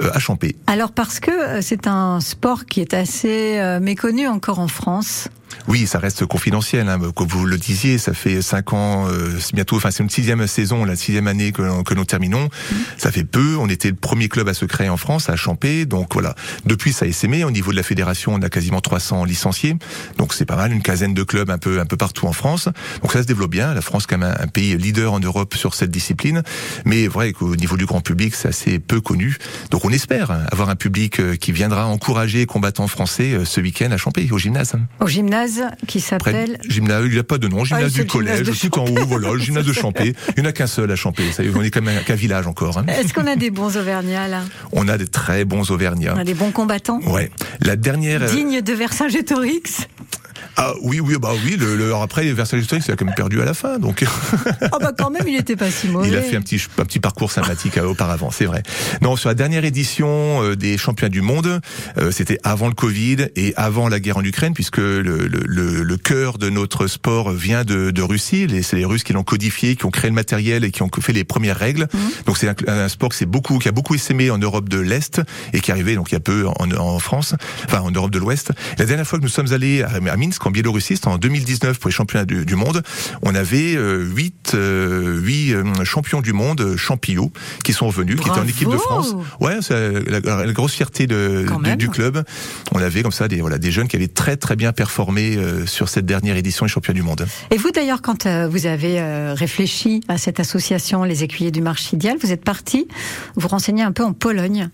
[SPEAKER 4] à Champé.
[SPEAKER 2] Alors parce que c'est un sport qui est assez méconnu encore en France.
[SPEAKER 4] Oui, ça reste confidentiel. Hein. Comme vous le disiez, ça fait cinq ans, euh, bientôt, enfin c'est une sixième saison, la sixième année que, que nous terminons. Ça fait peu. On était le premier club à se créer en France, à Champé. Donc voilà. Depuis, ça a essaimé. Au niveau de la fédération, on a quasiment 300 licenciés. Donc c'est pas mal, une quinzaine de clubs un peu un peu partout en France. Donc ça se développe bien. La France, quand même, un, un pays leader en Europe sur cette discipline. Mais vrai qu'au niveau du grand public, c'est assez peu connu. Donc on espère avoir un public euh, qui viendra encourager les combattants français euh, ce week-end à Champé, au gymnase.
[SPEAKER 2] Au gymnase qui s'appelle.
[SPEAKER 4] gymnase, il n'y a pas de nom, gymnase
[SPEAKER 2] Ah,
[SPEAKER 4] du
[SPEAKER 2] gymnase
[SPEAKER 4] collège,
[SPEAKER 2] de
[SPEAKER 4] tout en haut, voilà, le gymnase de Champé. Il n'y en a qu'un seul à Champé, on est quand même qu'un village encore. hein.
[SPEAKER 2] Est-ce qu'on a des bons Auvergnats là?
[SPEAKER 4] On a des très bons Auvergnats.
[SPEAKER 2] On a des bons combattants?
[SPEAKER 4] Ouais. La dernière, euh,
[SPEAKER 2] dignes de Vercingétorix?
[SPEAKER 4] Ah oui, oui, bah oui. Le, le après, Versailles-Historique, il a quand même perdu à la fin, donc.
[SPEAKER 2] Oh bah quand même, il n'était pas si mauvais.
[SPEAKER 4] Il a fait un petit, un petit parcours sympathique euh, auparavant, c'est vrai. Non, sur la dernière édition euh, des championnats du monde, euh, c'était avant le Covid et avant la guerre en Ukraine, puisque le, le, le, le cœur de notre sport vient de, de Russie. C'est les Russes qui l'ont codifié, qui ont créé le matériel et qui ont fait les premières règles. Donc c'est un, un sport qui, beaucoup, qui a beaucoup essaimé en Europe de l'Est et qui est arrivé donc il y a peu en, en France, enfin en Europe de l'Ouest. La dernière fois que nous sommes allés à, à Minsk, en Biélorussie, en 2019 pour les championnats du, du monde, on avait euh, huit, euh, huit euh, champions du monde, champiots, qui sont revenus, qui étaient en équipe de France. Ouais, c'est la, la- la grosse fierté de, du, club. On avait comme ça des voilà des jeunes qui avaient très très bien performé euh, sur cette dernière édition des championnats du monde.
[SPEAKER 2] Et vous d'ailleurs, quand vous avez réfléchi à cette association, les écuyers du marche idéal, vous êtes parti vous renseigner un peu en Pologne,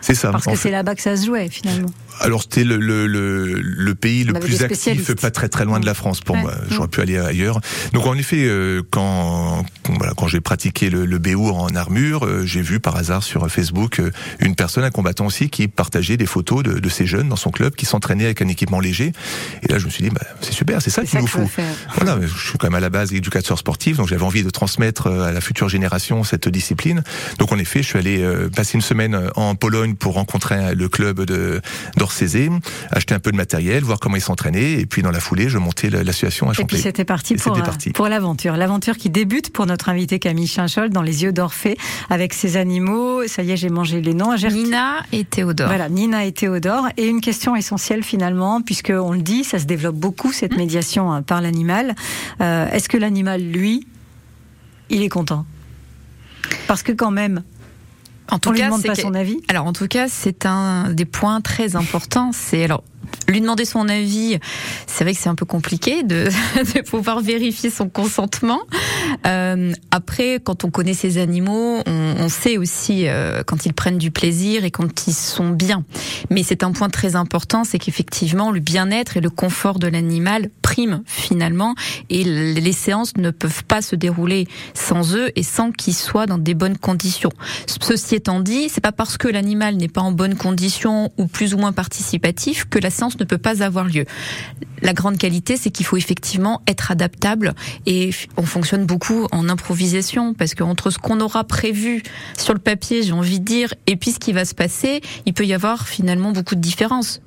[SPEAKER 4] C'est ça.
[SPEAKER 2] parce que c'est là-bas que ça se jouait finalement.
[SPEAKER 4] Alors c'était le, le, le, le pays le plus actif. Pas très très loin de la France pour
[SPEAKER 2] Ouais.
[SPEAKER 4] moi. J'aurais pu aller ailleurs. Donc en effet, euh, quand voilà, quand j'ai pratiqué le, le BO en armure, euh, j'ai vu par hasard sur Facebook euh, une personne, un combattant aussi, qui partageait des photos de, de ces jeunes dans son club qui s'entraînaient avec un équipement léger. Et là, je me suis dit, bah, c'est super, c'est ça qu'il nous
[SPEAKER 2] faut.
[SPEAKER 4] Voilà, je suis quand même à la base éducateur sportif, donc j'avais envie de transmettre à la future génération cette discipline. Donc en effet, je suis allé euh, passer une semaine en Pologne pour rencontrer le club de d'Orsezé, acheter un peu de matériel, voir comment ils s'entraînaient, et puis dans la foulée, je montais la- l'association à
[SPEAKER 2] Et
[SPEAKER 4] Champlay.
[SPEAKER 2] puis c'était parti
[SPEAKER 4] Et
[SPEAKER 2] pour,
[SPEAKER 4] c'était
[SPEAKER 2] euh,
[SPEAKER 4] parti.
[SPEAKER 2] pour l'aventure. L'aventure qui débute pour notre invité Camille Chinchol dans les yeux d'Orphée avec ses animaux. Ça y est, j'ai mangé les noms.
[SPEAKER 3] Nina et Théodore.
[SPEAKER 2] Voilà, Nina et Théodore. Et une question essentielle finalement, puisque on le dit, ça se développe beaucoup cette
[SPEAKER 3] Mmh.
[SPEAKER 2] médiation hein, par l'animal. Euh, Est-ce que l'animal, lui, il est content? Parce que quand même,
[SPEAKER 3] En tout
[SPEAKER 2] on lui
[SPEAKER 3] cas,
[SPEAKER 2] demande
[SPEAKER 3] c'est
[SPEAKER 2] pas
[SPEAKER 3] que-
[SPEAKER 2] son avis.
[SPEAKER 3] Alors en tout cas, c'est un des points très importants. C'est alors lui demander son avis. C'est vrai que c'est un peu compliqué de, pouvoir vérifier son consentement. Euh, après, quand on connaît ces animaux, on, sait aussi euh, quand ils prennent du plaisir et quand ils sont bien. Mais c'est un point très important, c'est qu'effectivement le bien-être et le confort de l'animal priment finalement, et les séances ne peuvent pas se dérouler sans eux et sans qu'ils soient dans des bonnes conditions. Ceci étant dit, c'est pas parce que l'animal n'est pas en bonne condition ou plus ou moins participatif que la ne peut pas avoir lieu. La grande qualité, c'est qu'il faut effectivement être adaptable et on fonctionne beaucoup en improvisation parce que entre ce qu'on aura prévu sur le papier, j'ai envie de dire, et puis ce qui va se passer, il peut y avoir finalement beaucoup de différences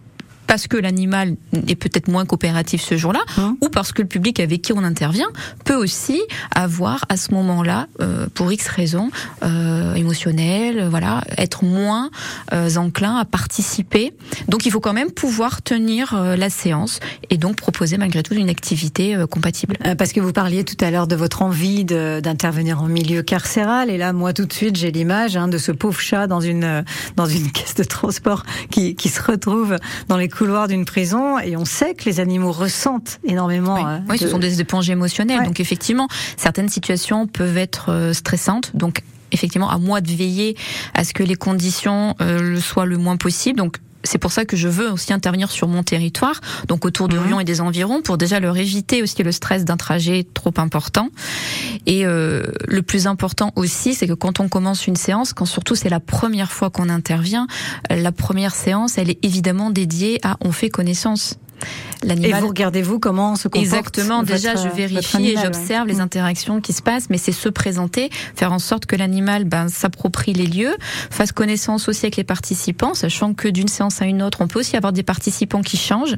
[SPEAKER 3] parce que l'animal est peut-être moins coopératif ce jour-là, ou parce que le public avec qui on intervient peut aussi avoir à ce moment-là, euh, pour X raisons euh, émotionnelles, voilà, être moins euh, enclin à participer. Donc il faut quand même pouvoir tenir euh, la séance et donc proposer malgré tout une activité euh, compatible.
[SPEAKER 2] Euh, Parce que vous parliez tout à l'heure de votre envie de- d'intervenir en milieu carcéral, et là, moi, tout de suite, j'ai l'image hein, de ce pauvre chat dans une euh, dans une caisse de transport qui, qui se retrouve dans les couloirs d'une prison, et on sait que les animaux ressentent énormément.
[SPEAKER 3] Oui,
[SPEAKER 2] euh,
[SPEAKER 3] oui, ce sont des éponges émotionnelles.
[SPEAKER 2] Ouais.
[SPEAKER 3] Donc effectivement, certaines situations peuvent être euh, stressantes. Donc effectivement, à moi de veiller à ce que les conditions euh, le soient le moins possible. Donc c'est pour ça que je veux aussi intervenir sur mon territoire, donc autour de Lyon et des environs, pour déjà leur éviter aussi le stress d'un trajet trop important. Et euh, le plus important aussi, c'est que quand on commence une séance, quand surtout c'est la première fois qu'on intervient, la première séance, elle est évidemment dédiée à on fait connaissance.
[SPEAKER 2] Et vous regardez vous comment se comporte
[SPEAKER 3] Exactement.
[SPEAKER 2] votre-
[SPEAKER 3] Déjà, je
[SPEAKER 2] votre
[SPEAKER 3] vérifie et j'observe
[SPEAKER 2] ouais.
[SPEAKER 3] les interactions qui se passent, mais c'est se présenter, faire en sorte que l'animal ben, s'approprie les lieux, fasse connaissance aussi avec les participants, sachant que d'une séance à une autre, on peut aussi avoir des participants qui changent.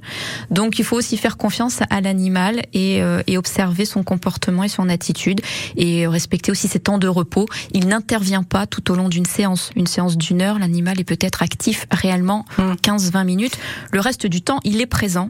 [SPEAKER 3] Donc, il faut aussi faire confiance à l'animal et, euh, et observer son comportement et son attitude et respecter aussi ses temps de repos. Il n'intervient pas tout au long d'une séance. Une séance d'une heure, l'animal est peut-être actif réellement 15-20 minutes. Le reste du temps, il est présent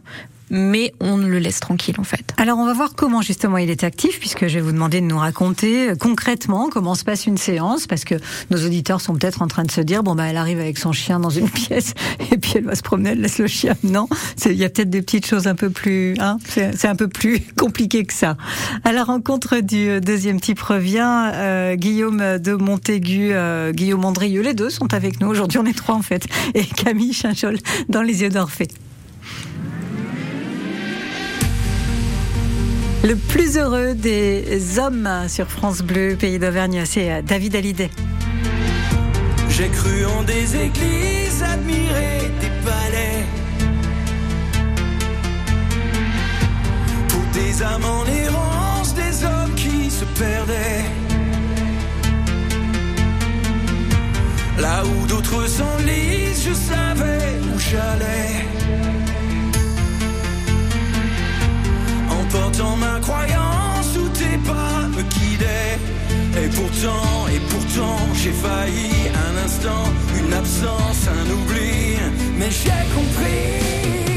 [SPEAKER 3] mais on le laisse tranquille en fait.
[SPEAKER 2] Alors on va voir comment justement il est actif, puisque je vais vous demander de nous raconter euh, concrètement comment se passe une séance, parce que nos auditeurs sont peut-être en train de se dire bon bah elle arrive avec son chien dans une pièce et puis elle va se promener, elle laisse le chien. Non, il y a peut-être des petites choses un peu plus, hein, c'est un peu plus compliqué que ça. À la rencontre du euh, deuxième type revient euh, Guillaume de Montaigu, Guillaume Andrieux, les deux sont avec nous aujourd'hui, on est trois en fait, et Camille Chinchol dans les yeux d'Orphée. Le plus heureux des hommes sur France Bleu, pays d'Auvergne, c'est euh, David Hallyday.
[SPEAKER 9] J'ai cru en des églises, admiré des palais. âmes en errance, des hommes qui se perdaient. Là où d'autres s'enlisent, je savais où j'allais. Portant ma croyance où tes pas me guidaient. Et pourtant, et pourtant, j'ai failli un instant, une absence, un oubli. Mais j'ai compris.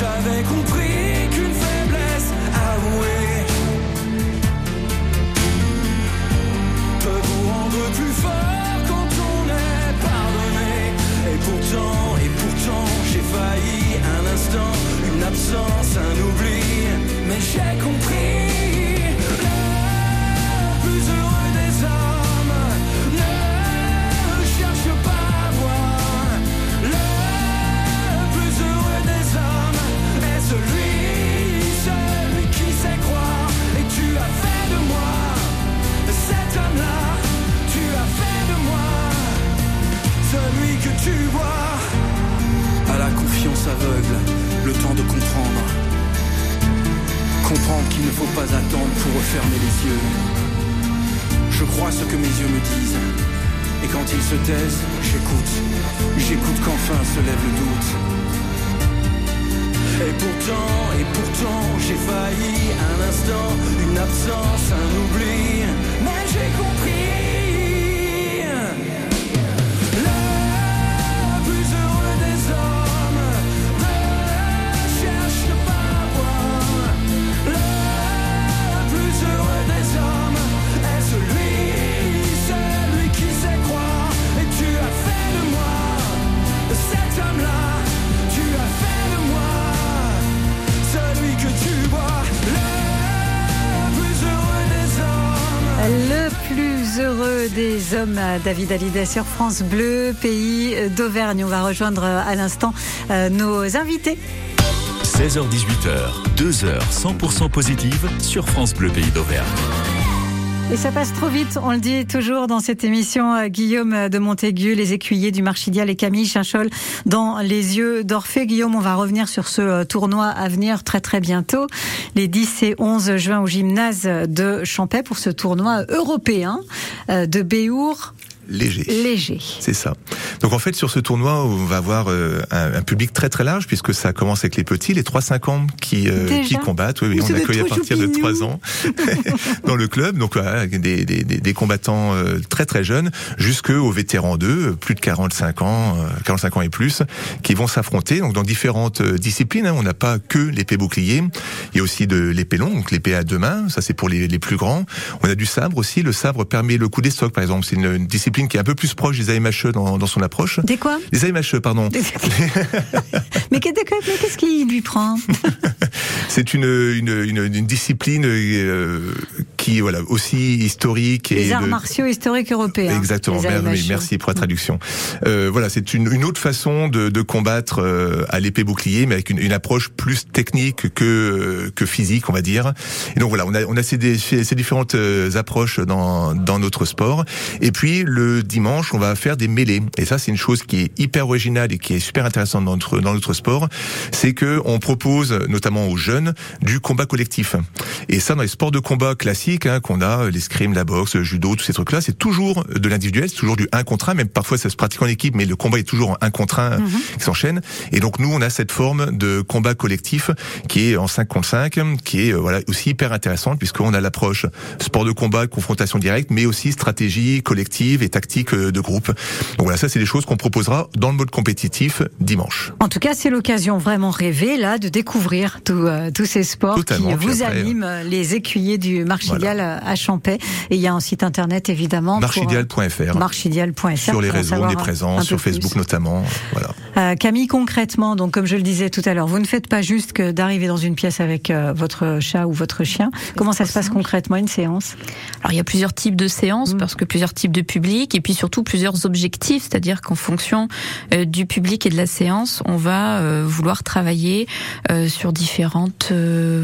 [SPEAKER 9] J'avais compris qu'une faiblesse avouée
[SPEAKER 2] David Hallyday sur France Bleu, pays d'Auvergne. On va rejoindre à l'instant euh, nos invités.
[SPEAKER 1] 16h-18h, 2 heures 100% positives sur France Bleu Pays d'Auvergne.
[SPEAKER 2] Et ça passe trop vite, on le dit toujours dans cette émission. euh, Guillaume de Montaigu, les écuyers du Marchidial et Camille Chinchol dans les yeux d'Orphée. Guillaume, on va revenir sur ce euh, tournoi à venir très très bientôt, les 10 et 11 juin au gymnase de Champais pour ce tournoi européen euh, de Béour
[SPEAKER 4] Léger.
[SPEAKER 2] léger.
[SPEAKER 4] C'est ça. Donc en fait sur ce tournoi on va avoir euh, un, un public très très large puisque ça commence avec les petits, les 3-5 ans qui euh, qui combattent. Oui, oui, on accueille à partir de
[SPEAKER 2] choupinous.
[SPEAKER 4] 3 ans dans le club. Donc voilà, des, des, des, combattants euh, très très jeunes jusqu'aux vétérans d'eux, plus de 45 ans, euh, 45 ans et plus, qui vont s'affronter donc dans différentes euh, disciplines. hein. On n'a pas que l'épée bouclier, il y a aussi de l'épée longue, donc l'épée à deux mains. Ça c'est pour les, les plus grands. On a du sabre aussi. Le sabre permet le coup des stocks par exemple. C'est une, une discipline qui est un peu plus proche des AMHE dans, dans son approche.
[SPEAKER 2] Des quoi
[SPEAKER 4] Les AMHE, pardon.
[SPEAKER 2] Mais qu'est- mais qu'est-ce qui lui prend
[SPEAKER 4] C'est une, une, une, une discipline euh, qui voilà aussi historique et
[SPEAKER 2] Les arts
[SPEAKER 4] de-
[SPEAKER 2] martiaux historiques européens.
[SPEAKER 4] Exactement. merci pour la traduction. Euh, voilà, c'est une, une autre façon de, de combattre euh, à l'épée bouclier, mais avec une, une approche plus technique que que physique, on va dire. Et donc voilà, on a on a ces, des- ces différentes approches dans dans notre sport. Et puis le dimanche, on va faire des mêlées. Et ça, c'est une chose qui est hyper originale et qui est super intéressante dans notre dans notre sport, c'est que on propose notamment aux jeunes du combat collectif. Et ça, dans les sports de combat classiques hein, qu'on a, l'escrime, la boxe, le judo, tous ces trucs-là, c'est toujours de l'individuel, c'est toujours du 1 contre 1, même parfois ça se pratique en équipe, mais le combat est toujours en 1 contre 1
[SPEAKER 2] Mhm.
[SPEAKER 4] qui s'enchaîne. Et donc nous, on a cette forme de combat collectif qui est en 5 contre 5, qui est euh, voilà aussi hyper intéressante puisqu'on a l'approche sport de combat, confrontation directe, mais aussi stratégie collective et tactique euh, de groupe. Donc voilà, ça c'est des choses qu'on proposera dans le mode compétitif dimanche.
[SPEAKER 2] En tout cas, c'est l'occasion vraiment rêvée là de découvrir tout, euh, tous ces sports
[SPEAKER 4] Totalement,
[SPEAKER 2] qui vous
[SPEAKER 4] après,
[SPEAKER 2] animent, euh, les écuyers du Marchidial euh, à Champais. Et il y a un site internet évidemment.
[SPEAKER 4] Marchidial.fr.
[SPEAKER 2] Marchidial.fr.
[SPEAKER 4] Sur les réseaux, on est présent, sur
[SPEAKER 2] plus.
[SPEAKER 4] Facebook notamment. Voilà.
[SPEAKER 2] Euh, Camille, concrètement, donc comme je le disais tout à l'heure, vous ne faites pas juste que d'arriver dans une pièce avec euh, votre chat ou votre chien. Comment ça se passe concrètement une séance?
[SPEAKER 3] Alors il y a plusieurs types de séances parce que plusieurs types de publics et puis surtout plusieurs objectifs, c'est-à-dire qu'en fonction euh, du public et de la séance, on va euh, vouloir travailler euh, sur différentes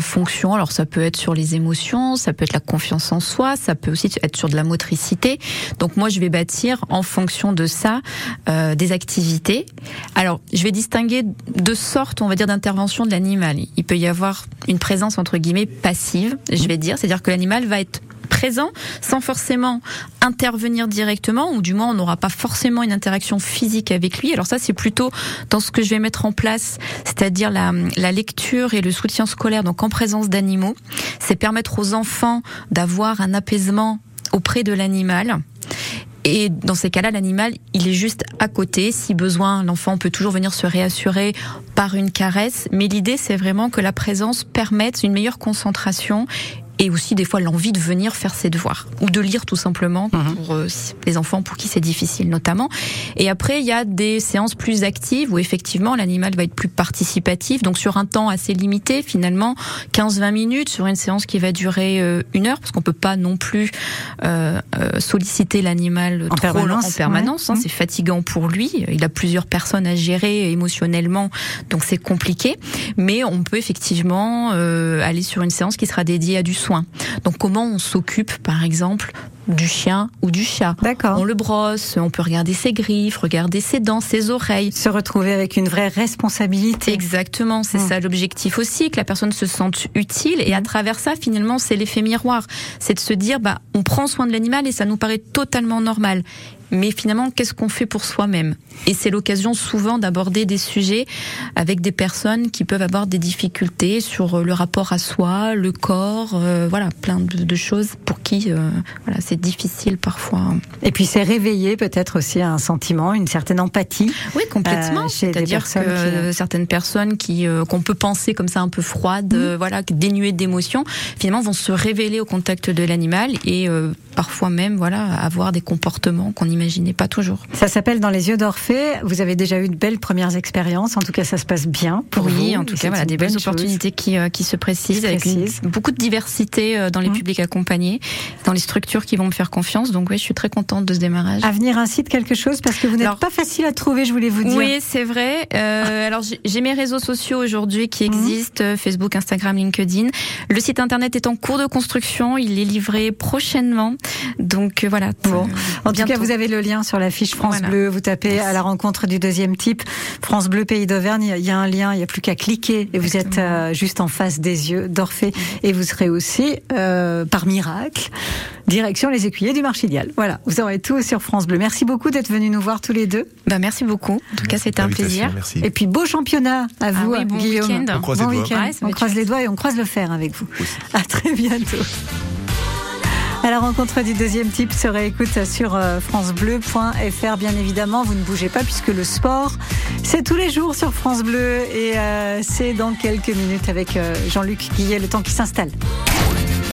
[SPEAKER 3] fonctions. Alors ça peut être sur les émotions, ça peut être la confiance en soi, ça peut aussi être sur de la motricité. Donc moi je vais bâtir en fonction de ça des activités. Alors je vais distinguer deux sortes, on va dire, d'intervention de l'animal. Il peut y avoir une présence entre guillemets passive, je vais dire, c'est-à-dire que l'animal va être présent sans forcément intervenir directement ou du moins on n'aura pas forcément une interaction physique avec lui. Alors ça c'est plutôt dans ce que je vais mettre en place, c'est-à-dire la, la lecture et le soutien scolaire donc en présence d'animaux. C'est permettre aux enfants d'avoir un apaisement auprès de l'animal. Et dans ces cas-là, l'animal, il est juste à côté. Si besoin, l'enfant peut toujours venir se réassurer par une caresse. Mais l'idée, c'est vraiment que la présence permette une meilleure concentration et aussi des fois l'envie de venir faire ses devoirs. Ou de lire tout simplement pour euh, les enfants pour qui c'est difficile notamment. Et après il y a des séances plus actives où effectivement l'animal va être plus participatif. Donc sur un temps assez limité finalement 15-20 minutes sur une séance qui va durer euh, une heure parce qu'on peut pas non plus euh, euh, solliciter l'animal trop
[SPEAKER 2] permanence,
[SPEAKER 3] en permanence hein,
[SPEAKER 2] ouais.
[SPEAKER 3] c'est fatigant pour lui. Il a plusieurs personnes à gérer émotionnellement donc c'est compliqué. Mais on peut effectivement euh, aller sur une séance qui sera dédiée à du soin. Donc comment on s'occupe par exemple du chien ou du chat?
[SPEAKER 2] D'accord.
[SPEAKER 3] On le brosse, on peut regarder ses griffes, regarder ses dents, ses oreilles.
[SPEAKER 2] Se retrouver avec une vraie responsabilité.
[SPEAKER 3] Exactement, c'est
[SPEAKER 2] Mm.
[SPEAKER 3] ça l'objectif aussi, que la personne se sente utile. Et à travers ça, finalement, c'est l'effet miroir. C'est de se dire, bah, on prend soin de l'animal et ça nous paraît totalement normal. Mais finalement, qu'est-ce qu'on fait pour soi-même? Et c'est l'occasion souvent d'aborder des sujets avec des personnes qui peuvent avoir des difficultés sur euh, le rapport à soi, le corps, euh, voilà, plein de, de choses pour qui, euh, voilà, c'est difficile parfois.
[SPEAKER 2] Et puis c'est réveiller peut-être aussi un sentiment, une certaine empathie.
[SPEAKER 3] Oui, complètement.
[SPEAKER 2] Euh,
[SPEAKER 3] C'est-à-dire que
[SPEAKER 2] qui-
[SPEAKER 3] certaines personnes qui qu'on peut penser comme ça un peu froides, euh, voilà, dénuées d'émotions, finalement vont se révéler au contact de l'animal et parfois même voilà avoir des comportements qu'on n'imaginait pas toujours.
[SPEAKER 2] Ça s'appelle Dans les yeux d'Orphée. Vous avez déjà eu de belles premières expériences. En tout cas, ça se passe bien pour
[SPEAKER 3] oui,
[SPEAKER 2] vous.
[SPEAKER 3] en tout cas, voilà, des belles opportunités qui, euh, qui se précisent,
[SPEAKER 2] Qui
[SPEAKER 3] avec une- beaucoup de diversité euh, dans les
[SPEAKER 2] Mhm.
[SPEAKER 3] publics accompagnés, dans les structures qui vont me faire confiance. Donc oui, je suis très contente de ce démarrage.
[SPEAKER 2] À venir incite quelque chose parce que vous n'êtes pas facile à trouver, je voulais vous dire.
[SPEAKER 3] Oui, c'est vrai. Euh, alors j'ai- mes réseaux sociaux aujourd'hui qui
[SPEAKER 2] Mhm.
[SPEAKER 3] existent Facebook, Instagram, LinkedIn. Le site internet est en cours de construction. Il est livré prochainement. Donc voilà.
[SPEAKER 2] Bon. En tout
[SPEAKER 3] Bientôt.
[SPEAKER 2] cas, vous avez le lien sur la fiche France
[SPEAKER 3] Voilà.
[SPEAKER 2] Bleu. Vous tapez
[SPEAKER 3] Merci.
[SPEAKER 2] à la rencontre du deuxième type France Bleu Pays d'Auvergne. Il y a- il y a un lien, il n'y a plus qu'à cliquer et vous êtes euh, juste en face des yeux d'Orphée. Et vous serez aussi, euh, par miracle, direction les écuyers du Marchidial. Voilà, vous aurez tout sur France Bleu. Merci beaucoup d'être venus nous voir tous les deux.
[SPEAKER 3] Bah, merci beaucoup. En tout cas, c'était un plaisir.
[SPEAKER 4] Merci.
[SPEAKER 2] Et puis beau championnat à vous,
[SPEAKER 3] oui, bon
[SPEAKER 2] Guillaume.
[SPEAKER 3] week-end.
[SPEAKER 4] On croise
[SPEAKER 2] bon
[SPEAKER 4] les doigts.
[SPEAKER 3] Ouais,
[SPEAKER 2] on croise les doigts et on croise le fer avec vous. À très bientôt. À la rencontre du deuxième type se réécoute sur euh, francebleu.fr bien évidemment. Vous ne bougez pas puisque le sport, c'est tous les jours sur France Bleu et euh, c'est dans quelques minutes avec euh, Jean-Luc Guillet, le temps qui s'installe.